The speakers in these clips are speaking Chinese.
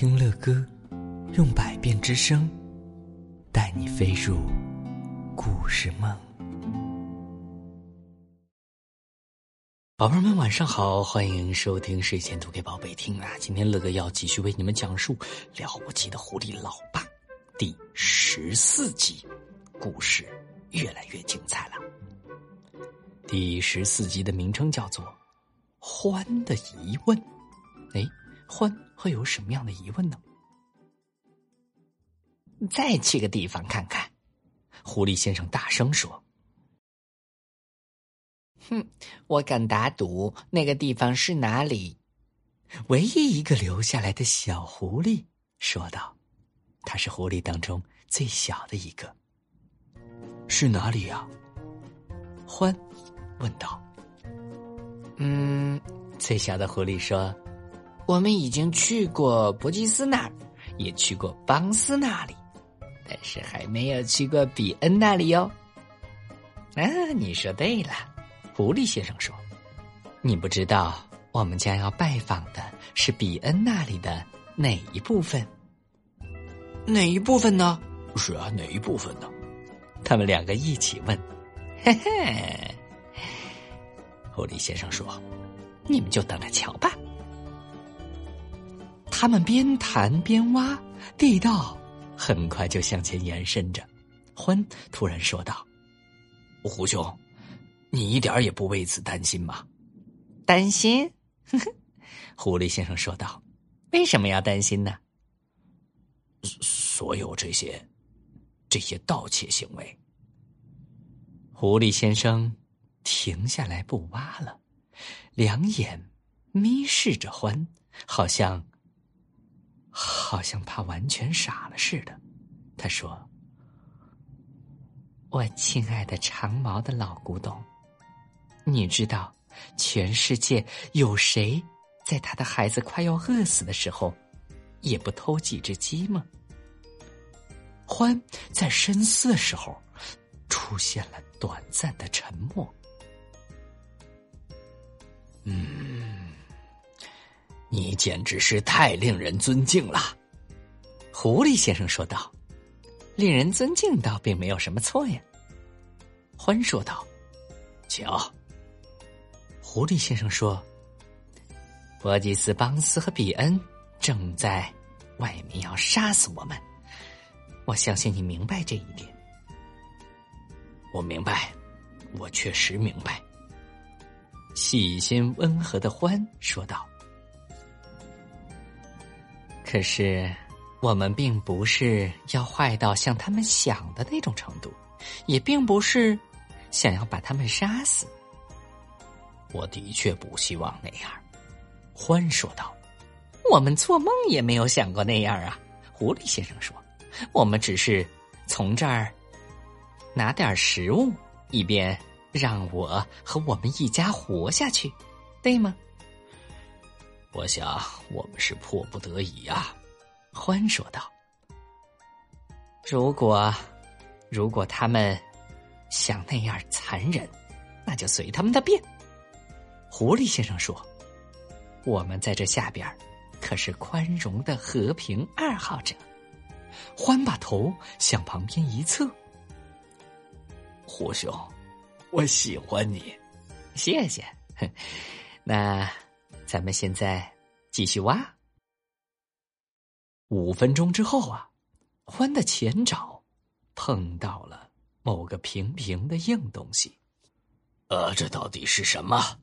听乐歌，用百变之声，带你飞入故事梦。宝贝们，晚上好，欢迎收听睡前读给宝贝听啊！今天乐哥要继续为你们讲述《了不起的狐狸老爸》第十四集，故事越来越精彩了。第十四集的名称叫做《欢的疑问》。哎，欢会有什么样的疑问呢？再去个地方看看。狐狸先生大声说：“哼，我敢打赌，那个地方是哪里？”唯一一个留下来的小狐狸说道：“他是狐狸当中最小的一个。是哪里呀？”欢。问道：“嗯，最小的狐狸说，我们已经去过伯吉斯那儿，也去过邦斯那里，但是还没有去过比恩那里哟。”啊，你说对了，狐狸先生说：“你不知道我们将要拜访的是比恩那里的哪一部分？哪一部分呢？是啊，哪一部分呢？”他们两个一起问：“嘿嘿。”狐狸先生说：“你们就等着瞧吧。”他们边谈边挖，地道很快就向前延伸着。欢突然说道：“胡兄，你一点也不为此担心吗？”“担心？” 狐狸先生说道：“为什么要担心呢？”“所有这些，这些盗窃行为。”狐狸先生。停下来不挖了，两眼眯视着欢，好像好像怕完全傻了似的。他说：“我亲爱的长毛的老古董，你知道全世界有谁在他的孩子快要饿死的时候也不偷几只鸡吗？”欢在深思的时候，出现了短暂的沉默。你简直是太令人尊敬了，狐狸先生说道。令人尊敬倒并没有什么错呀，欢说道。瞧，狐狸先生说，伯吉斯、邦斯和比恩正在外面要杀死我们。我相信你明白这一点。我明白，我确实明白。细心温和的欢说道：“可是，我们并不是要坏到像他们想的那种程度，也并不是想要把他们杀死。我的确不希望那样。”欢说道：“我们做梦也没有想过那样啊！”狐狸先生说：“我们只是从这儿拿点食物，以便……”让我和我们一家活下去，对吗？我想我们是迫不得已呀，欢说道。如果如果他们想那样残忍，那就随他们的便。狐狸先生说：“我们在这下边可是宽容的和平爱好者。”欢把头向旁边一侧，狐兄。我喜欢你，谢谢。那咱们现在继续挖。五分钟之后啊，欢的前爪碰到了某个平平的硬东西。呃，这到底是什么？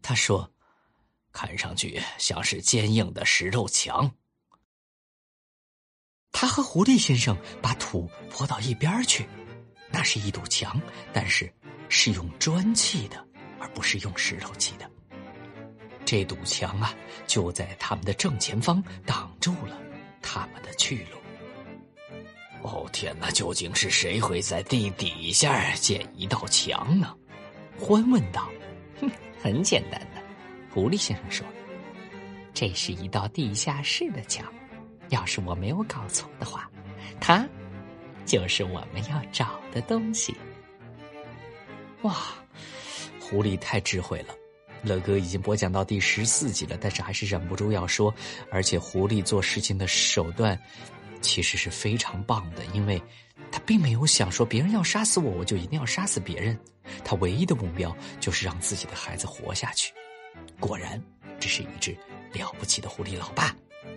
他说：“看上去像是坚硬的石头墙。”他和狐狸先生把土泼到一边去，那是一堵墙，但是。是用砖砌的，而不是用石头砌的。这堵墙啊，就在他们的正前方，挡住了他们的去路。哦天哪！究竟是谁会在地底下建一道墙呢？欢问道。哼，很简单的，狐狸先生说：“这是一道地下室的墙。要是我没有搞错的话，它就是我们要找的东西。”哇，狐狸太智慧了，乐哥已经播讲到第十四集了，但是还是忍不住要说，而且狐狸做事情的手段其实是非常棒的，因为他并没有想说别人要杀死我，我就一定要杀死别人，他唯一的目标就是让自己的孩子活下去。果然，这是一只了不起的狐狸老爸。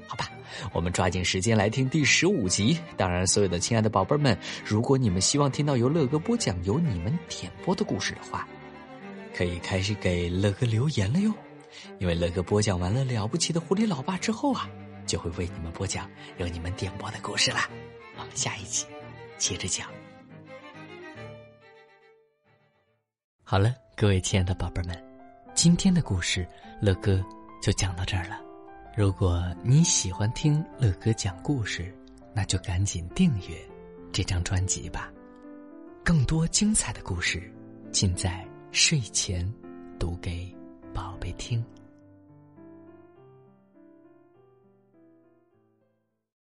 好吧，我们抓紧时间来听第十五集。当然，所有的亲爱的宝贝们，如果你们希望听到由乐哥播讲、由你们点播的故事的话，可以开始给乐哥留言了哟。因为乐哥播讲完了了不起的狐狸老爸之后啊，就会为你们播讲由你们点播的故事啦。我们下一集接着讲。好了，各位亲爱的宝贝们，今天的故事乐哥就讲到这儿了。如果你喜欢听乐哥讲故事，那就赶紧订阅这张专辑吧。更多精彩的故事，尽在睡前读给宝贝听。